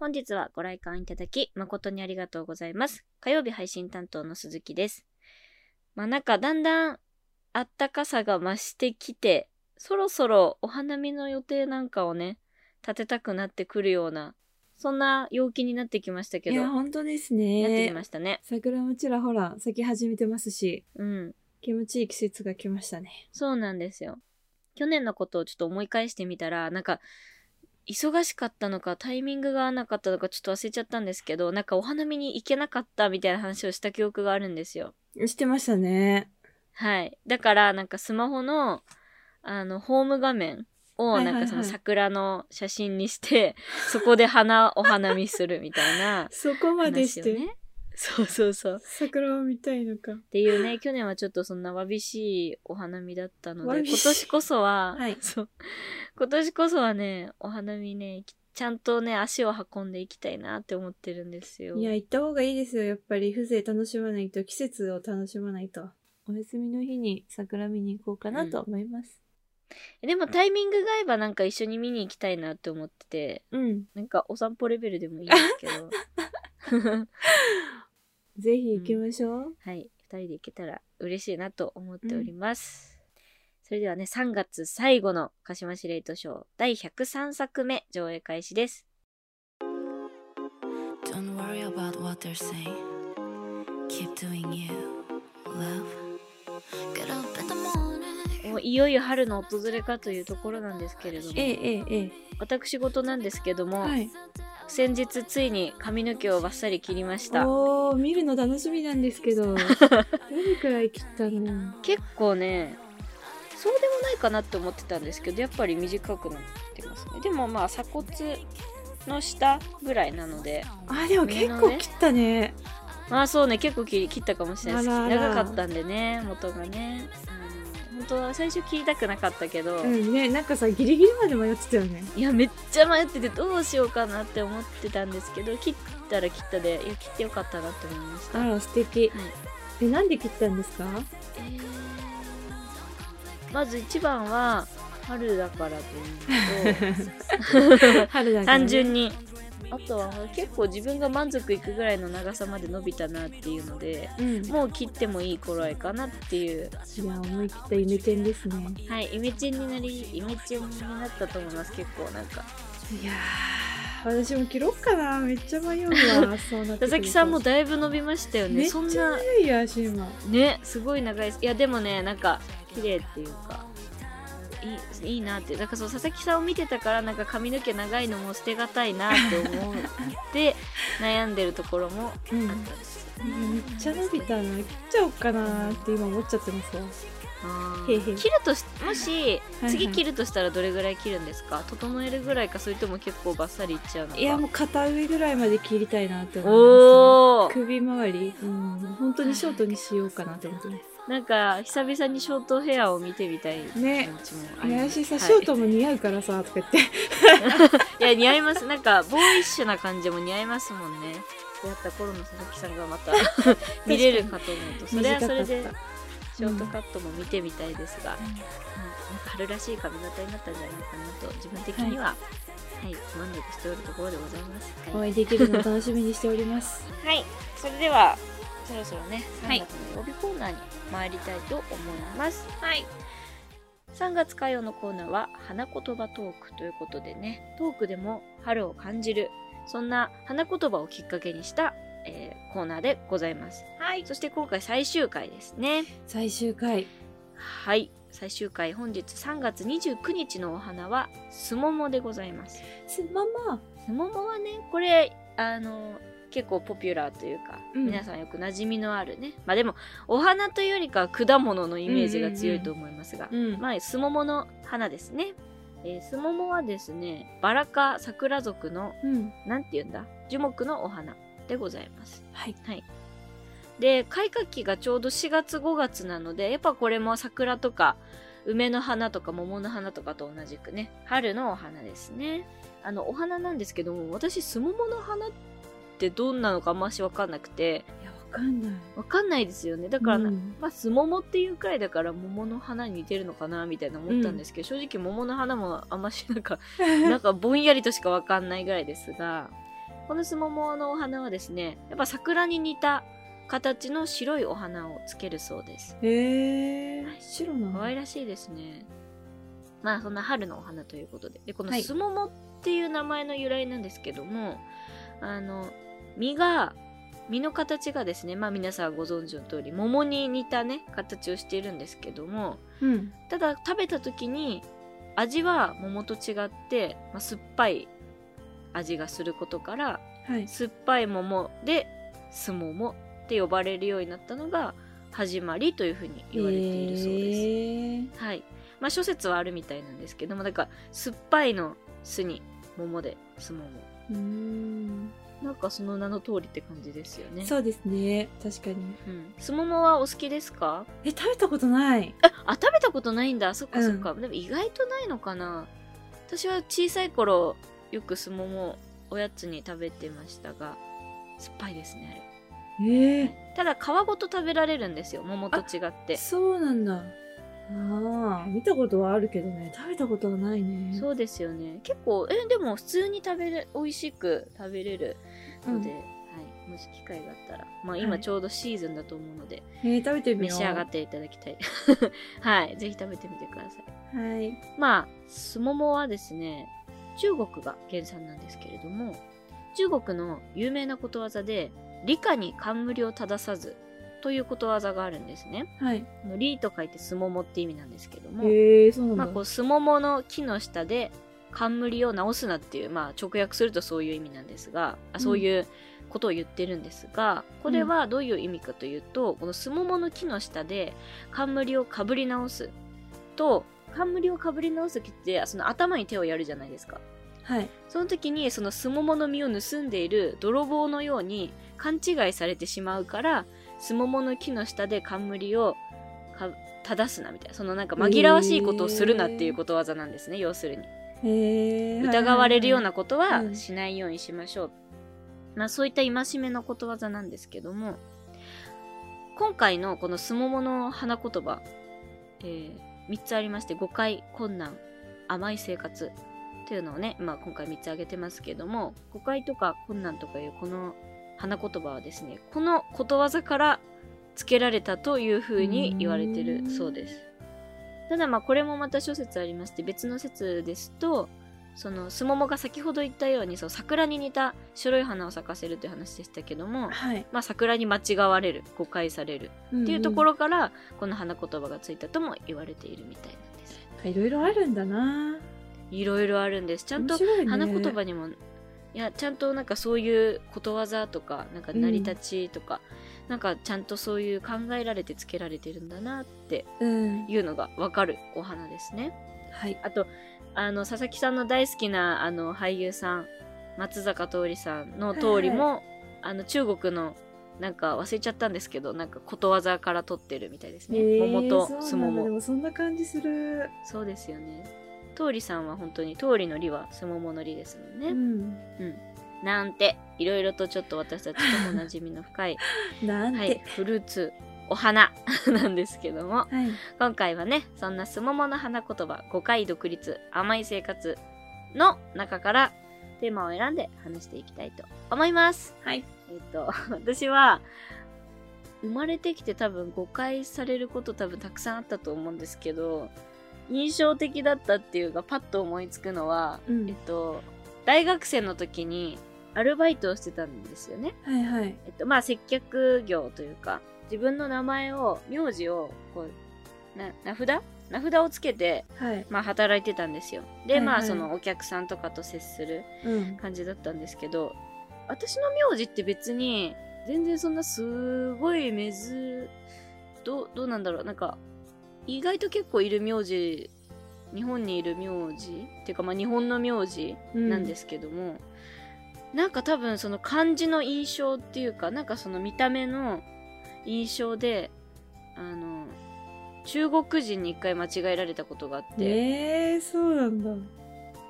本日はご来館いただき誠にありがとうございます。火曜日配信担当の鈴木です。まあなんかだんだんあったかさが増してきて、そろそろお花見の予定なんかをね、立てたくなってくるような、そんな陽気になってきましたけど、いや、な本当ですってきねま。したね。桜もちらほら咲き始めてますし、うん。気持ちいい季節が来ましたね。そうなんですよ。去年のことをちょっと思い返してみたら、なんか、忙しかったのか、タイミングが合わなかったのか、ちょっと忘れちゃったんですけど、なんかお花見に行けなかったみたいな話をした記憶があるんですよ。してましたね。はい。だから、なんかスマホの、あの、ホーム画面を、なんかその桜の写真にして、そこで花、お花見するみたいな そこまでして。そうそうそう。桜を見たいのか。っていうね、去年はちょっとそんなわびしいお花見だったので、今年こそは、はいそう。今年こそはね、お花見ね、ちゃんとね、足を運んでいきたいなって思ってるんですよ。いや、行った方がいいですよ。やっぱり風情楽しまないと、季節を楽しまないと。お休みの日に桜見に行こうかなと思います。でもタイミングが合えばなんか一緒に見に行きたいなって思ってて、うん。なんかお散歩レベルでもいいんですけど。ぜひ行きましょう。はい。二人で行けたら嬉しいなと思っております。それではね、3月最後の鹿島司令塔賞第103作目上映開始です。Don't worry about what they're saying. Keep doing you, love. Get up in the morning. もういよいよ春の訪れかというところなんですけれども、ええ、ええ、え私事なんですけどえ。も、はい。先日ついに髪の毛をバッサリ切りました。おー、見るの楽しみなんですけど。どれくらい切ったの？結構ね、そうでもないかなって思ってたんですけど、やっぱり短くなってますね。でもまあ鎖骨の下ぐらいなので、あ、でも結構切ったね。まあそうね、結構切り切ったかもしれないです。長かったんでね、元がね。本当は最初切りたくなかったけど、うんね、なんかさ、ギリギリまで迷ってたよね。いや、めっちゃ迷っててどうしようかなって思ってたんですけど、切ったら切ったで、いや、切ってよかったなって思いました。あら、素敵。はいえ、なんで切ったんですか？えーまず一番は、春だからというのと、春だから、ね。単純に。あとは結構自分が満足いくぐらいの長さまで伸びたなっていうので、うん。もう切ってもいい頃合いかなっていういや、思い切ったイメチェンですね。はい、イメチェンになり、イメチェンになったと思います、結構なんか。いやー、私も切ろっかな。めっちゃ迷うわ。そうなって佐々木さんもだいぶ伸びましたよね。めっちゃそんな、長いやし、今。ね、すごい長いです。いや、でもね、なんか、綺麗っていうか、いいいいなって。なんかそう、佐々木さんを見てたから、なんか髪の毛長いのも捨てがたいなって思って、悩んでるところもあったうん。んですよね。めっちゃ伸びたな。切っちゃおうかなって今思っちゃってますわ。あへいへ切るとし、もし、はい次切るとしたらどれぐらい切るんですか？整えるぐらいか、それとも結構バッサリいっちゃうのか？いや、もう肩上ぐらいまで切りたいなって思います、おー首周り、うん、本当にショートにしようかなって思ってます。なんか久々にショートヘアを見てみたいね。気持ちもありいさ、はいショートも似合うからさ、とか言って。い。や似合います。なんかボーイッシュな感じも似合いますもんね。出会った頃の佐々木さんがまた 見れるかと思うとそれはそれでショートカットも見てみたいですが、はいなんか春らしい髪型になったんじゃないかなと自分的には、はい。満足しておるところでございます、おはい。会いできるのを楽しみにしております。はい、それではそろそろね3はい月の曜日コーナーに参りたいと思います。はい。3月火曜のコーナーは花言葉トークということでね、トークでも春を感じる、そんな花言葉をきっかけにした、えーコーナーでございます。はい。そして今回最終回ですね。最終回。はい。最終回本日3月29日のお花はすももでございます。すまま。すももはね、これ、あの、結構ポピュラーというか、うん皆さんよく馴染みのあるね。まあでも、お花というよりかは果物のイメージが強いと思いますが、うん。まあ、すももの花ですね。えー、すももはですね、バラ科桜属の、うん。なんて言うんだ？樹木のお花でございます。はい。で、開花期がちょうど4月5月なので、やっぱこれも桜とか、梅の花とか桃の花とかと同じくね、春のお花ですね。あの、お花なんですけども、私、すももの花ってどんなのかあんましわかんなくて、いや、わかんない。わかんないですよね。だからな、うんまあ、すももっていうくらいだから桃の花に似てるのかなみたいな思ったんですけど、正直桃の花もあんましなんか、なんかぼんやりとしかわかんないぐらいですが、このスモモのお花はですね、やっぱ桜に似た形の白いお花をつけるそうです。へえはい白なの？可愛らしいですね。まあそんな春のお花ということで。で、このはいスモモっていう名前の由来なんですけども、あの、実が、実の形がですね、まあ皆さんご存知の通り、桃に似たね、形をしているんですけども、うんただ食べた時に味は桃と違って、まあ、酸っぱい味がすることから、はい酸っぱい桃でスモモって呼ばれるようになったのが始まりというふうに言われているそうです。はい。まあ諸説はあるみたいなんですけども、だから酸っぱいの酢に桃でスモモ。うーんなんかその名の通りって感じですよね。そうですね確かにうん。スモモはお好きですか？え食べたことないあ、あ食べたことないんだ。そっかうんそっか。でも意外とないのかな。私は小さい頃、よくスモモおやつに食べてましたが、酸っぱいですね、あれ。ええただ皮ごと食べられるんですよ桃と違ってそうなんだああ見たことはあるけどね食べたことはないねそうですよね結構えでも普通に食べれ美味しく食べれるので、うん。はい、もし機会があったら。まあはい。今ちょうどシーズンだと思うので、えー、食べてみ召よう。し上がっていただきたい。はい。ぜひ食べてみてください。はい。まあすももはですね中国が原産なんですけれども中国の有名なことわざで理科に冠を正さずということわざがあるんですね。はい。あのリと書いてすももって意味なんですけども、へえそうなんだ、まあ、こうすももの木の下で冠を直すなっていう、まあ、直訳するとそういう意味なんですがあそういうことを言ってるんですが、これはどういう意味かというと、このすももの木の下で冠をかぶり直すと冠をかぶり直す時ってその頭に手をやるじゃないですか。はい。その時にそのすももの実を盗んでいる泥棒のように勘違いされてしまうからすももの木の下で冠をか正すなみたいなそのなんか紛らわしいことをするなっていうことわざなんですね、要するに疑われるようなことはうん。しないようにしましょう、まあそういった戒めのことわざなんですけども今回のこのすももの花言葉、え3つありまして誤解困難甘い生活というのをね、まあ、今回3つ挙げてますけども誤解とか困難とかいうこの花言葉はですねこのことわざから付けられたというふうに言われてるそうですただまあこれもまた諸説ありまして別の説ですとそのスモモが先ほど言ったようにその桜に似た白い花を咲かせるという話でしたけども、はい。まあ、桜に間違われる誤解されるっていうところろからこの花言葉がついたとも言われているみたいなんです。いろいろあるんだな。いろいろあるんです。ちゃんと花言葉にもいやちゃんとなんかそういうことわざとかなんか成り立ちとか、なんかちゃんとそういう考えられてつけられてるんだなってうん。いうのがわかるお花ですね。はい。あとあの佐々木さんの大好きなあの俳優さん松坂桃李さんの通りも、あの中国のなんか忘れちゃったんですけどなんかことわざから取ってるみたいですね、へえ桃とすももでもそんな感じする。そうですよね。桃李さんは本当に桃李の李はすももの李ですもんね、うんなんていろいろとちょっと私たちとも馴染みの深い、はい、フルーツお花 なんですけどもはい。今回はねそんなすももの花言葉5回独立甘い生活の中からテーマを選んで話していきたいと思います。はい。えっ、と 私は生まれてきて多分誤解されること多分たくさんあったと思うんですけど印象的だったっていうかパッと思いつくのは、うん。えっと大学生の時にアルバイトをしてたんですよね。はいはい。えっと、まあ、接客業というか、自分の名前を、名字を、こう、な、名札？名札をつけて、はい。まあ、働いてたんですよ。で、はいはい。まあ、その、お客さんとかと接するうん。感じだったんですけど、私の名字って別に、全然そんなすごいめず、どう、どうなんだろう、なんか、意外と結構いる名字、日本にいる名字っていうか、まあ、日本の名字なんですけども、なんか多分その漢字の印象っていうかなんかその見た目の印象であの中国人に一回間違えられたことがあって、えー、そうなんだ。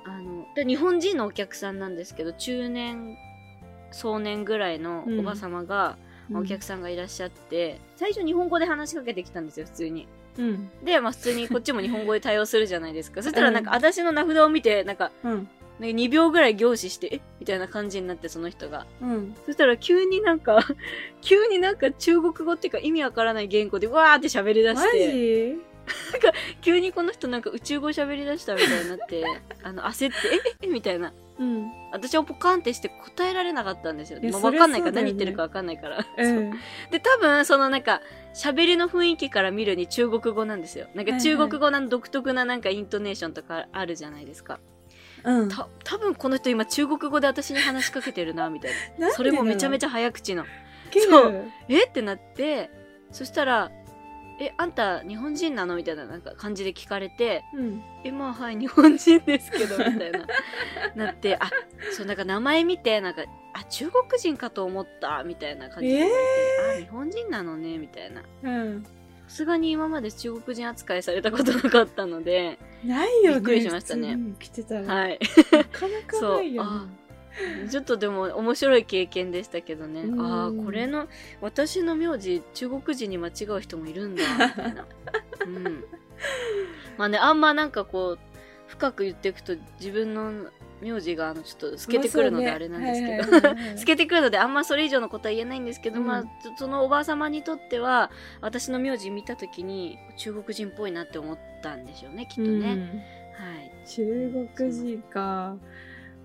あので日本人のお客さんなんですけど中年壮年ぐらいのおば様が、お客さんがいらっしゃって、最初日本語で話しかけてきたんですよ普通に。うん。で、まあ、普通にこっちも日本語で対応するじゃないですか。そしたらなんか私の名札を見てなんかうん2秒ぐらい凝視して、え？みたいな感じになって、その人が。うん。そしたら急になんか、急になんか中国語っていうか意味わからない言語でわーって喋り出マして、ジ？急にこの人なんか宇宙語喋り出したみたいになって、あの、焦って、え？え？みたいな。うん。私はポカンってして答えられなかったんですよ。まあ、いやそりゃわかんないから、ね何言ってるかわかんないから。う。んで、多分、そのなんか、喋りの雰囲気から見るに中国語なんですよ。なんか中国語の独特ななんかイントネーションとかあるじゃないですか。うん。た、多分この人今中国語で私に話しかけてるな、みたいな。それもめちゃめちちゃ早口の。ゃそうえ？ってなって、そしたら、え、あんた日本人なの？みたいななんか感じで聞かれて、うん。え、まあはい、日本人ですけど、みたいな。なって、あ、そう、なんか名前見て、なんか、あ、中国人かと思った、みたいな感じで言われて、あ、日本人なのね、みたいな。うん。さすがに今まで中国人扱いされたことなかったので、ないよね。びっくりしましたね来てたら。はい。なかなかないよあね。ちょっとでも面白い経験でしたけどね。うんああ、これの、私の名字、中国人に間違う人もいるんだ、みたいな。うん。まあね、あんまなんかこう、深く言っていくと自分の名字があのちょっと透けてくるのであれなんですけど、透けてくるのであんまそれ以上のことは言えないんですけど、うん。まあそそのおばあ様にとっては私の名字見た時に中国人っぽいなって思ったんでしょうねきっとね、うん。はい。中国人か。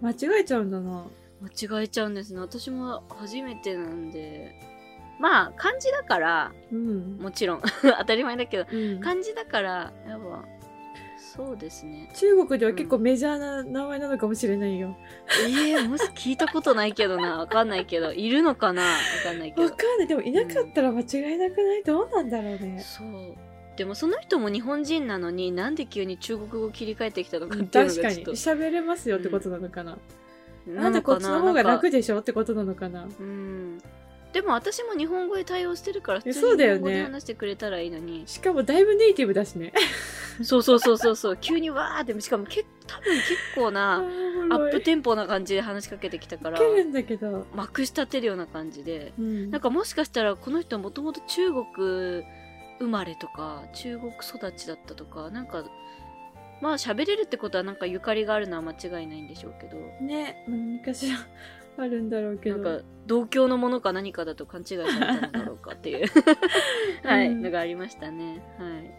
間違えちゃうんだな。間違えちゃうんですね。私も初めてなんで。まあ漢字だからうん。もちろん。当たり前だけど。うん。漢字だからやっぱそうですね。中国では結構メジャーな名前なのかもしれないよ。ええもし聞いたことないけどな。わかんないけど。いるのかな？わかんないけど。わかんない。でもいなかったら間違いなくない？どうなんだろうね。そう。でもその人も日本人なのになんで急に中国語切り替えてきたのかっていうの確かに。喋れますよってことなのかな。なな？んでこっちの方が楽でしょってことなのかな。うんでも私も日本語で対応してるから普え通そうだよね。に日本語で話してくれたらいいのに。しかもだいぶネイティブだしね。そうそうそうそうそう。急にわーってしかもけ多分結構あなーアップンテンポな感じで話しかけてきたからけるんだけど。まくし立てるような感じで。うん。なんかもしかしたらこの人はもともと中国生まれとか中国育ちだったとかなんかまあ喋れるってことはなんかゆかりがあるのは間違いないんでしょうけど。ね、何かしらあるんだろうけど。なんか同郷のものか何かだと勘違いされたのだろうかっていう。はい、うんのがありましたね。はい。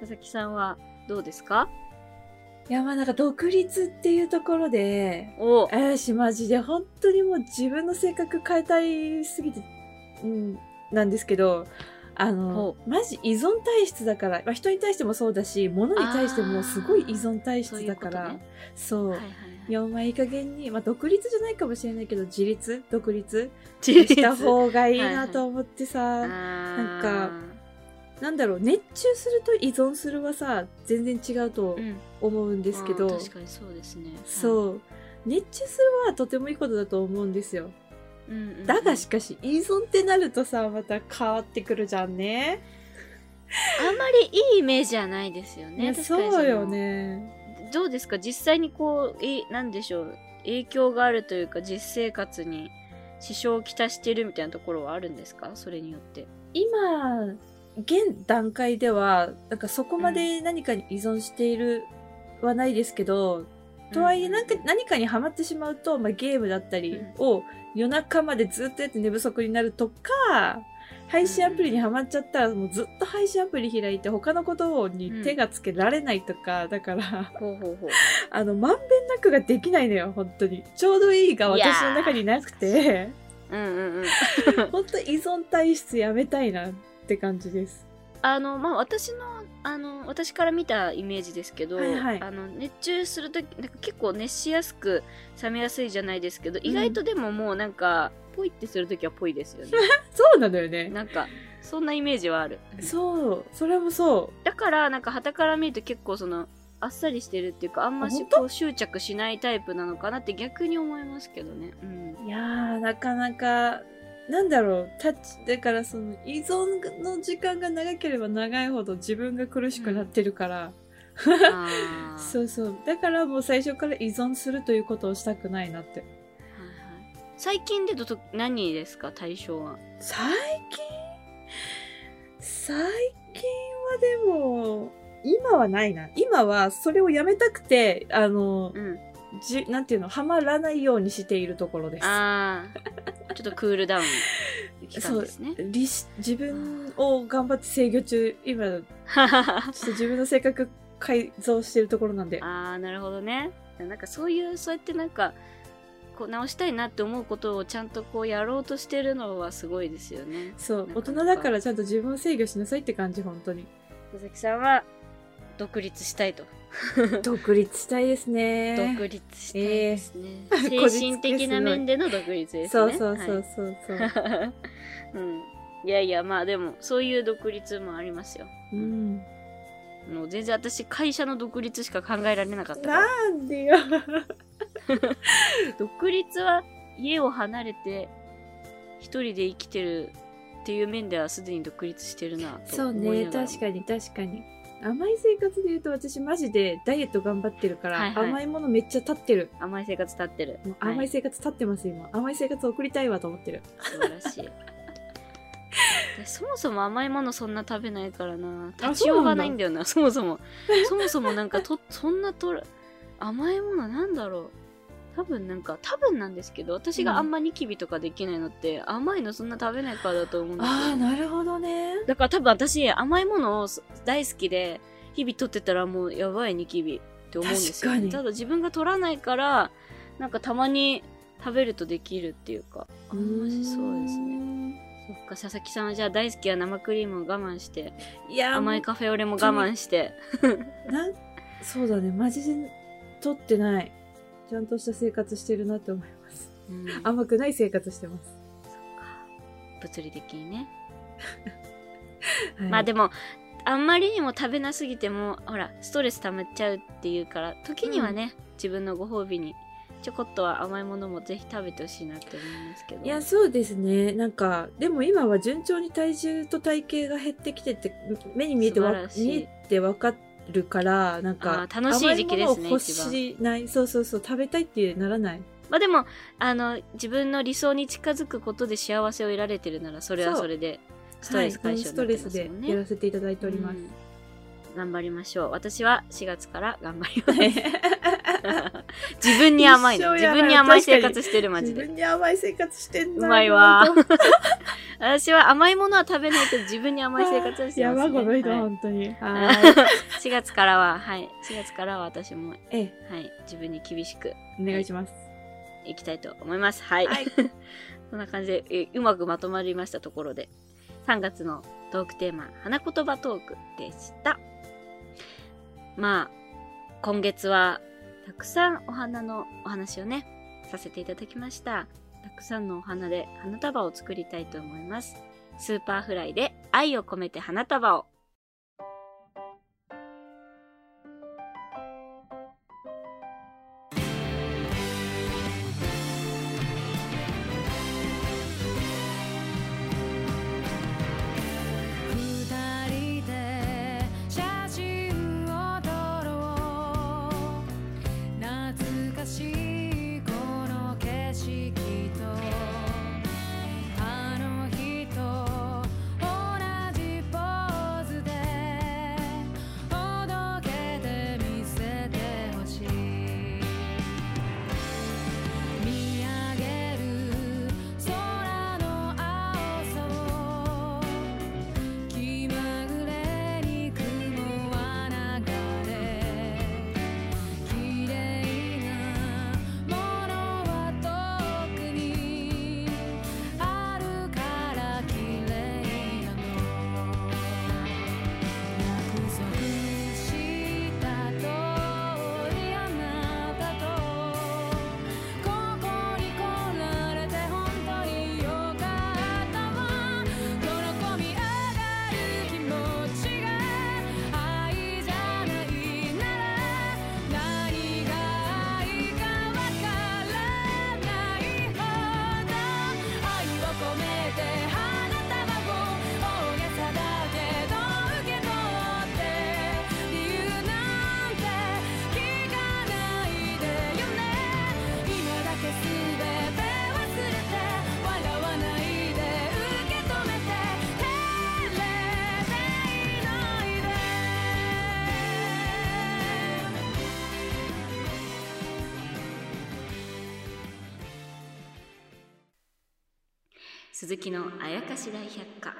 佐々木さんはどうですか？いや、まあなんか独立っていうところで、お。えーし、マジで本当にもう自分の性格変えたいすぎて、うん、なんですけど、あのほ、マジ依存体質だから、まあ、人に対してもそうだし、物に対してもすごい依存体質だから、そういうそう。はいはいはいいや、お前いい加減に、まあ、独立じゃないかもしれないけど、自立？独立？した方がいいなと思ってさ、なんかなんだろう、熱中すると依存するはさ、全然違うとうん。思うんですけど、あー確かにそうですね。そう。熱中するはとてもいいことだと思うんですよ。うんうんうん。だがしかし、依存ってなるとさ、また変わってくるじゃんね。あんまりいいイメージはないですよね。そうよのね。どうですか？実際にこうえなんでしょう？影響があるというか実生活に支障をきたしてるみたいなところはあるんですか？それによって。今、現段階では、なんかそこまで何かに依存しているはないですけど、とはいえ、なんか、何かにハマってしまうと、まあ、ゲームだったりを夜中までずっとやって寝不足になるとか、配信アプリにハマっちゃったら、もうずっと配信アプリ開いて他のことに手がつけられないとか、だから、ほうほうほう。あの、まんべんなくができないのよ、本当に。ちょうどいいが私の中になくて、うんうんうん。本当依存体質やめたいなって感じです。あのまあ私のあの私から見たイメージですけど、はいはい。あの熱中するときなんか結構熱しやすく冷めやすいじゃないですけど、意外とでももうなんかポイってするときはポイですよね。そうなのよね。なんかそんなイメージはある。そう、それもそだからなんか旗から見ると結構そのあっさりしてるっていうかあんましこう執着しないタイプなのかなって逆に思いますけどね、うん、う。いやー、なかなか、なんだろう、タッチ、だからその依存の時間が長ければ長いほど自分が苦しくなってるから、あー。そうそう。だからもう最初から依存するということをしたくないなって。はいはい。最近でと何ですか？対象は。最近？最近はでも、今はないな。今はそれをやめたくて、あの、うん。じなんていうの、はまらないようにしているところです。ああ、ちょっとクールダウン期間ですね。理し自分を頑張って制御中、今、ちょっと自分の性格改造してるところなんで。ああ、なるほどね。なんかそういう、そうやってなんか、こう直したいなって思うことをちゃんとこうやろうとしてるのはすごいですよね。そう、大人だからちゃんと自分を制御しなさいって感じ、本当に。佐々木さんは独立したいと。独立したいですね。独立したいですね。えー精神的な面での独立ですね。そうそうそはいうそうそう。うん。いやいや、まあでも、そういう独立もありますよ。うん。もう全然私、会社の独立しか考えられなかったから。なんでよ。独立は家を離れて一人で生きてるっていう面ではすでに独立してるなとそうね、思いながら確かに確かに。甘い生活で言うと私マジでダイエット頑張ってるから、はいはい。甘いものめっちゃ立ってる。甘い生活立ってる。もう甘はい。生活立ってます、今。甘い生活送りたいわと思ってる。素晴らしい。でそもそも甘いものそんな食べないからな。立ちようがないんだよなそもそも。そもそもなんかとそんなとら甘いものなんだろう多分なんか多分なんですけど私があんまニキビとかできないのって、甘いのそんな食べないからだと思うんですよ。ああ、なるほどね。だから多分私甘いものを大好きで日々取ってたらもうやばいニキビって思うんですよ、確かに。ただ自分が取らないからなんかたまに食べるとできるっていうかあんましそうですね。ね。そっか佐々木さんはじゃあ大好きな生クリームを我慢していや、甘いカフェオレも我慢して。なんそうだね、マジで取ってない。ちゃんとした生活してるなって思います。うん。甘くない生活してます。か。物理的にね、はい。まあでもあんまりにも食べなすぎてもほらストレス溜まっちゃうっていうから時にはね、自分のご褒美にちょこっとは甘いものもぜひ食べてほしいなって思いますけど。いや、そうですね。なんか、でも今は順調に体重と体型が減ってきてて、目に見えて見えてわかるから、なんか、楽しい時期ですね欲しない。そうそうそう、食べたいってならない。まあでもあの自分の理想に近づくことで幸せを得られてるならそれはそれでストレス解消はい、ストレスになってますもんね、でやらせていただいております。うん頑張りましょう。私は4月から頑張ります。自分に甘いの。自分に甘い生活してるマジで。自分に甘い生活してんな。うまいわ。本 私は甘いものは食べないけど自分に甘い生活をしてやます、ね、ば、この人、はい。本当に。はーい。4月からははい。4月からは私もええ、はい。自分に厳しくお願いします。い。きたいと思います。はい、はい。そんな感じでえうまくまとまりましたところで。3月のトークテーマ花言葉トークでしたまあ今月はたくさんお花のお話をねさせていただきました。たくさんのお花で花束を作りたいと思います。 Superfly で愛を込めて花束を。鈴木のあやかし大百科。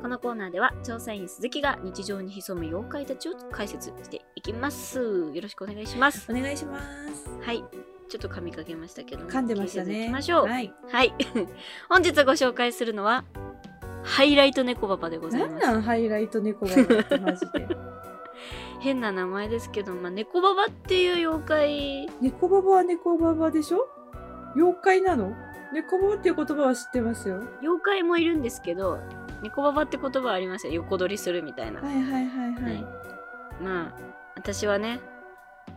このコーナーでは調査員鈴木が日常に潜む妖怪たちを解説していきます。よろしくお願いします。お願いします。はい。ちょっと噛みかけましたけど噛んでました気にせずいね。きましょう。はい。はい。本日ご紹介するのはハイライト猫ババでございます。なんなんハイライト猫ババってマジで。変な名前ですけど、まあ、猫ババっていう妖怪。猫ババは猫ババでしょ？妖怪なの？猫ババっていう言葉は知ってますよ。妖怪もいるんですけど猫ババって言葉はありますよ横取りするみたいな、はいはいはいはい。はいまあ私はね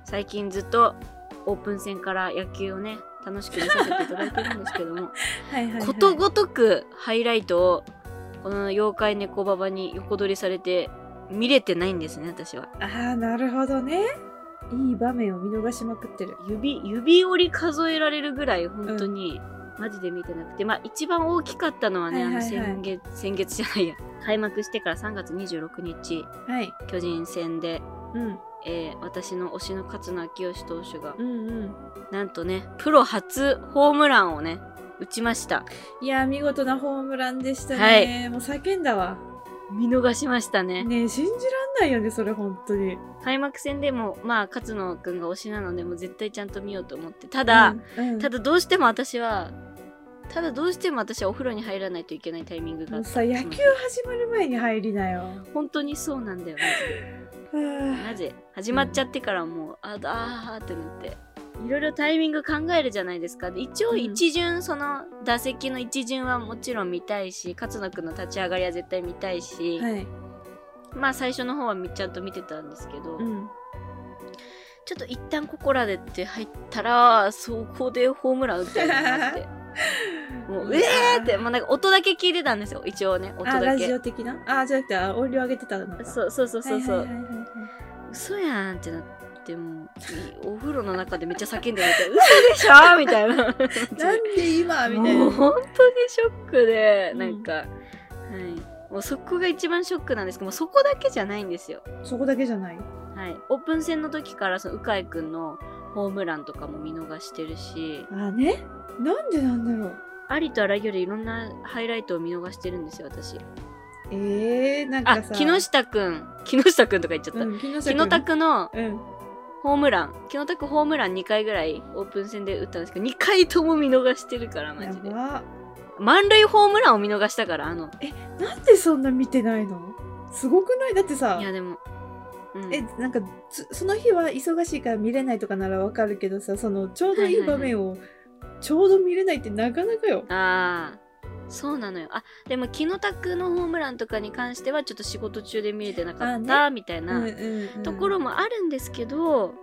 最近ずっとオープン戦から野球をね楽しく見させていただいてるんですけども はいはいはいことごとくハイライトをこの妖怪猫ババに横取りされて見れてないんですね私はああ、なるほどね。いい場面を見逃しまくってる。指指折り数えられるぐらい本当に、マジで見てなくてまあ一番大きかったのはね、はいはいはいあの先月先月じゃないや開幕してから3月26日はい。巨人戦で、うん。えー私の推しの勝野明義投手がうんうん。なんとねプロ初ホームランをね打ちましたいやー、見事なホームランでしたね。はいもう叫んだわ。見逃しましたね。ねえ、信じらんないよね、それ、本当に。開幕戦でもまあ勝野くんが推しなのでもう絶対ちゃんと見ようと思って。ただ、うん、うん。ただどうしても私はただどうしても私はお風呂に入らないといけないタイミングがあった。さ、野球始まる前に入りなよ。本当にそうなんだよマジで。はなぜ始まっちゃってからもう、ああーってなっていろいろタイミング考えるじゃないですか。で一応うん。一巡、その打席の一巡はもちろん見たいし勝野くんの立ち上がりは絶対見たいし、あはい。まあ最初の方はみちゃんと見てたんですけど、うん。ちょっと一旦ここらでって入ったらそこでホームラン打ったよねマジでもうえいやーーってもうなんか音だけ聞いてたんですよ一応ね音あ、だけ。ラジオ的な？あ、じゃなくて、あ音量上げてたのか。そうそうそうそうそう、嘘やんってなってもうお風呂の中でめっちゃ叫んでるみたいな嘘でしょみたいななんで今みたいな。もう本当にショックでうんなんか、はいもうそこが一番ショックなんですけどもうそこだけじゃないんですよそこだけじゃない？はいオープン戦の時からその鵜飼くんのホームランとかも見逃してるしあね？なんでなんだろう。ありとあらゆるいろんなハイライトを見逃してるんですよ私えー、なんあかさ。木下くん木下くんとか言っちゃった、うん、木下拓のうん。ホームラン。木野拓ホームラン2回ぐらいオープン戦で打ったんですけど2回とも見逃してるからマやジで。ば。満塁ホームランを見逃したからあの。なんでそんな見てないの？すごくない？だってさい、やでも、うん、え、なんかつ、その日は忙しいから見れないとかならわかるけどさ、その、ちょうどいい場面を、ちょうど見れないってなかなかよ。ああそうなのよあでも木野拓のホームランとかに関してはちょっと仕事中で見れてなかあった、みたいうんなところもあるんですけど、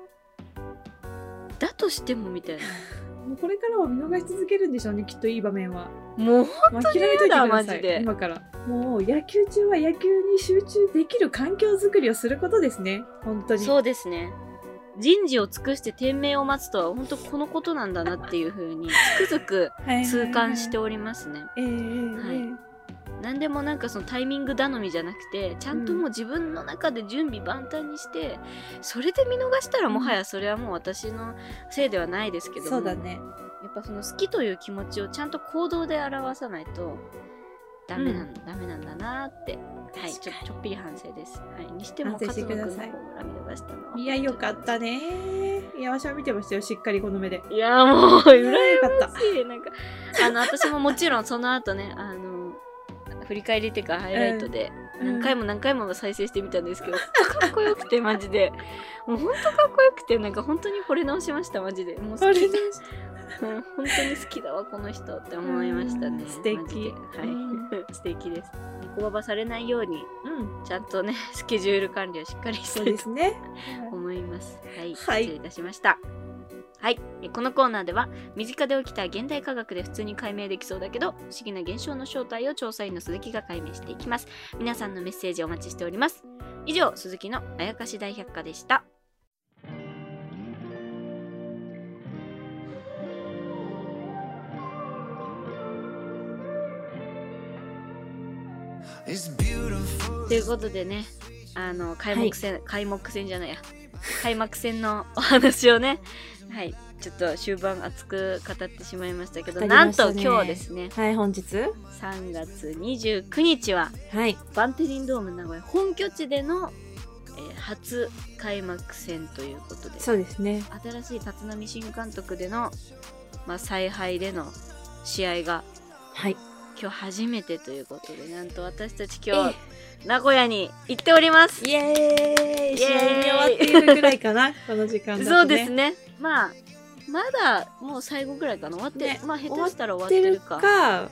だとしてもみたいな もうこれからは見逃し続けるんでしょうね、きっといい場面は。もうもう諦めといてくだマさい。ジで今から。もう野球中は野球に集中できる環境づくりをすることですね。本当に。そうですね人事を尽くして天命を待つとは本当このことなんだなっていうふうにつくづく痛感しておりますね。何でもなんかそのタイミング頼みじゃなくてちゃんともう自分の中で準備万端にして、それで見逃したらもはやそれはもう私のせいではないですけどもそうだね。やっぱその好きという気持ちをちゃんと行動で表さないとダメなん、ダメなんだなって。はいちょちょっぴり反省です、はい、にしても勝野ください君のホームラン見逃したの。はいや、よかったね。いや、わしは見てましたよ、しっかりこの目で。いやもう羨ましい。なんかあの私ももちろんその後ねあの振り返りっていうかハイライトでうん。何回も何回も再生してみたんですけど、ほんとかっこよくてマジで。もうほんとかっこよくてなんか本当に惚れ直しましたマジで。もう好き本当に好きだわこの人って思いましたねうん素敵はい素敵です猫ババされないようにうん、ちゃんとね スケジュール管理をしっかりしそうてですね。思います。はい、はい失礼いたしました。はい、えこのコーナーでは身近で起きた現代科学で普通に解明できそうだけど不思議な現象の正体を調査員の鈴木が解明していきます。皆さんのメッセージお待ちしております。以上、鈴木のあやかし大百科でした。ということでね、あの開幕戦、開幕戦じゃないや、開幕戦のお話をね、はい、ちょっと終盤熱く語ってしまいましたけど、語りなんと今日ですねはい、本日？3月29日ははい。バンテリンドーム名古屋本拠地での、えー初開幕戦ということでそうですね。新しい立浪新監督での、まあ、采配での試合がはい。今日初めてということでなんと私たち今日名古屋に行っております。イエーイ。イエーイ。試合見終わっているぐらいかな この時間だと、ね。そうですね。まあまだもう最後ぐらいかな。終わって、ねまあ下手したら終わってるか。か、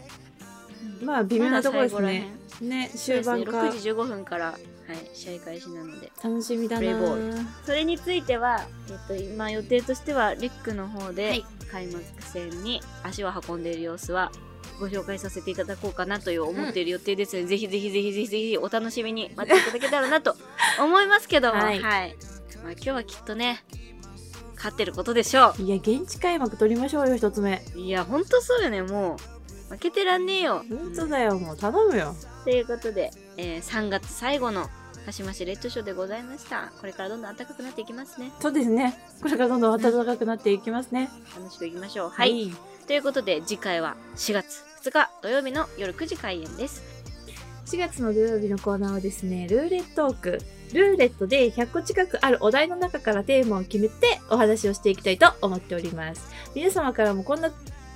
うん。まあ微妙なところですね。ね、最後らへん。終盤か。ね6時15分から、はい、試合開始なので。楽しみだな。それについては、えっと、今予定としてはレックの方ではい。開幕戦に足を運んでいる様子はご紹介させていただこうかなという思っている予定ですので、ぜひぜひぜひぜひぜひお楽しみに 待っていただけたらなと思いますけど。も、ははい。いまあ、今日はきっとね勝ってることでしょいや、現地開幕取りましょうよ、一つ目。ういやほんとそうよねもう。負けてらんねえよ。本当だよ、もう頼むよ。ということで、えー3月最後の鹿島市レッドショーでございました。これからどんどん暖かくなっていきますね。そうですね。これからどんどん暖かくなっていきますね。楽しくいきましょう。はい。ということで次回は4月が土曜日の夜9時開演です4月の土曜日のコーナーはですね、ルーレットーク。ルーレットで100個近くあるお題の中からテーマを決めてお話をしていきたいと思っております。皆様からもこんな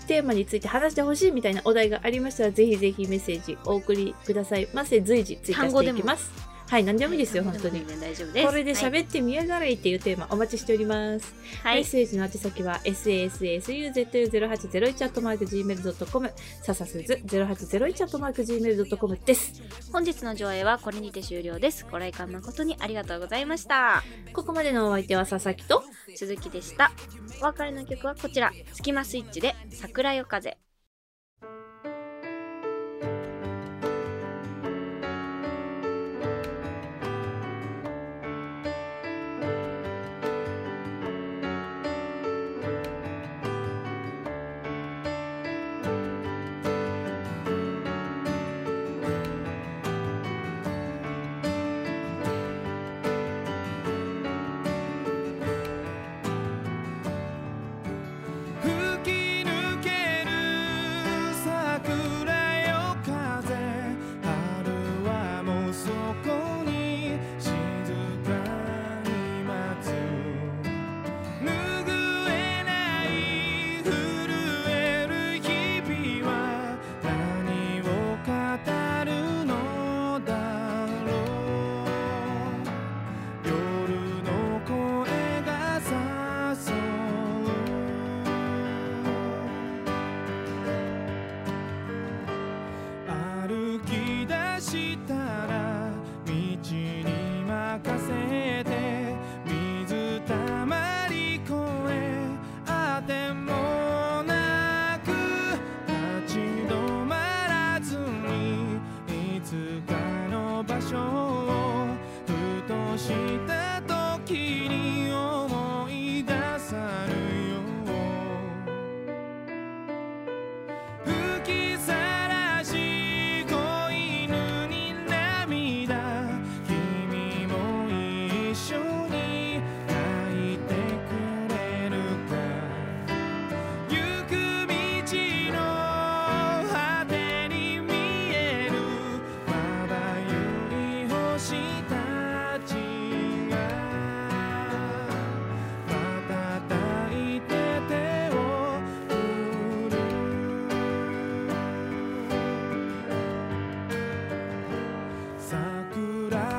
テーマについて話してほしいみたいなお題がありましたら、ぜひぜひメッセージお送りくださいませ。随時追加していきます。はい、何でもいいですよ、本当に。大丈夫です。これではい。喋ってみやがれっていうテーマお待ちしております。はい。メッセージの宛先は sassuzu0801-gmail.com ササスズ 0801-gmail.com です。本日の上映はこれにて終了です。ご来館誠にありがとうございました。ここまでのお相手は佐々木と鈴木でした。お別れの曲はこちら。スキマスイッチで桜よ風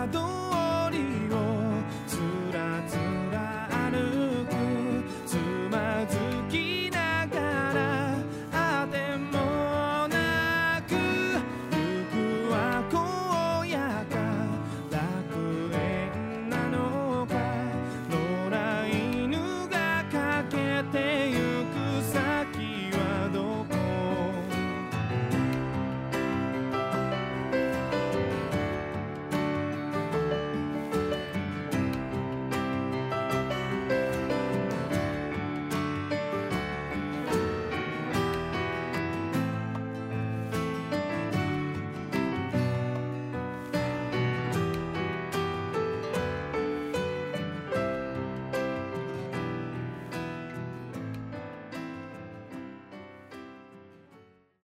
I don't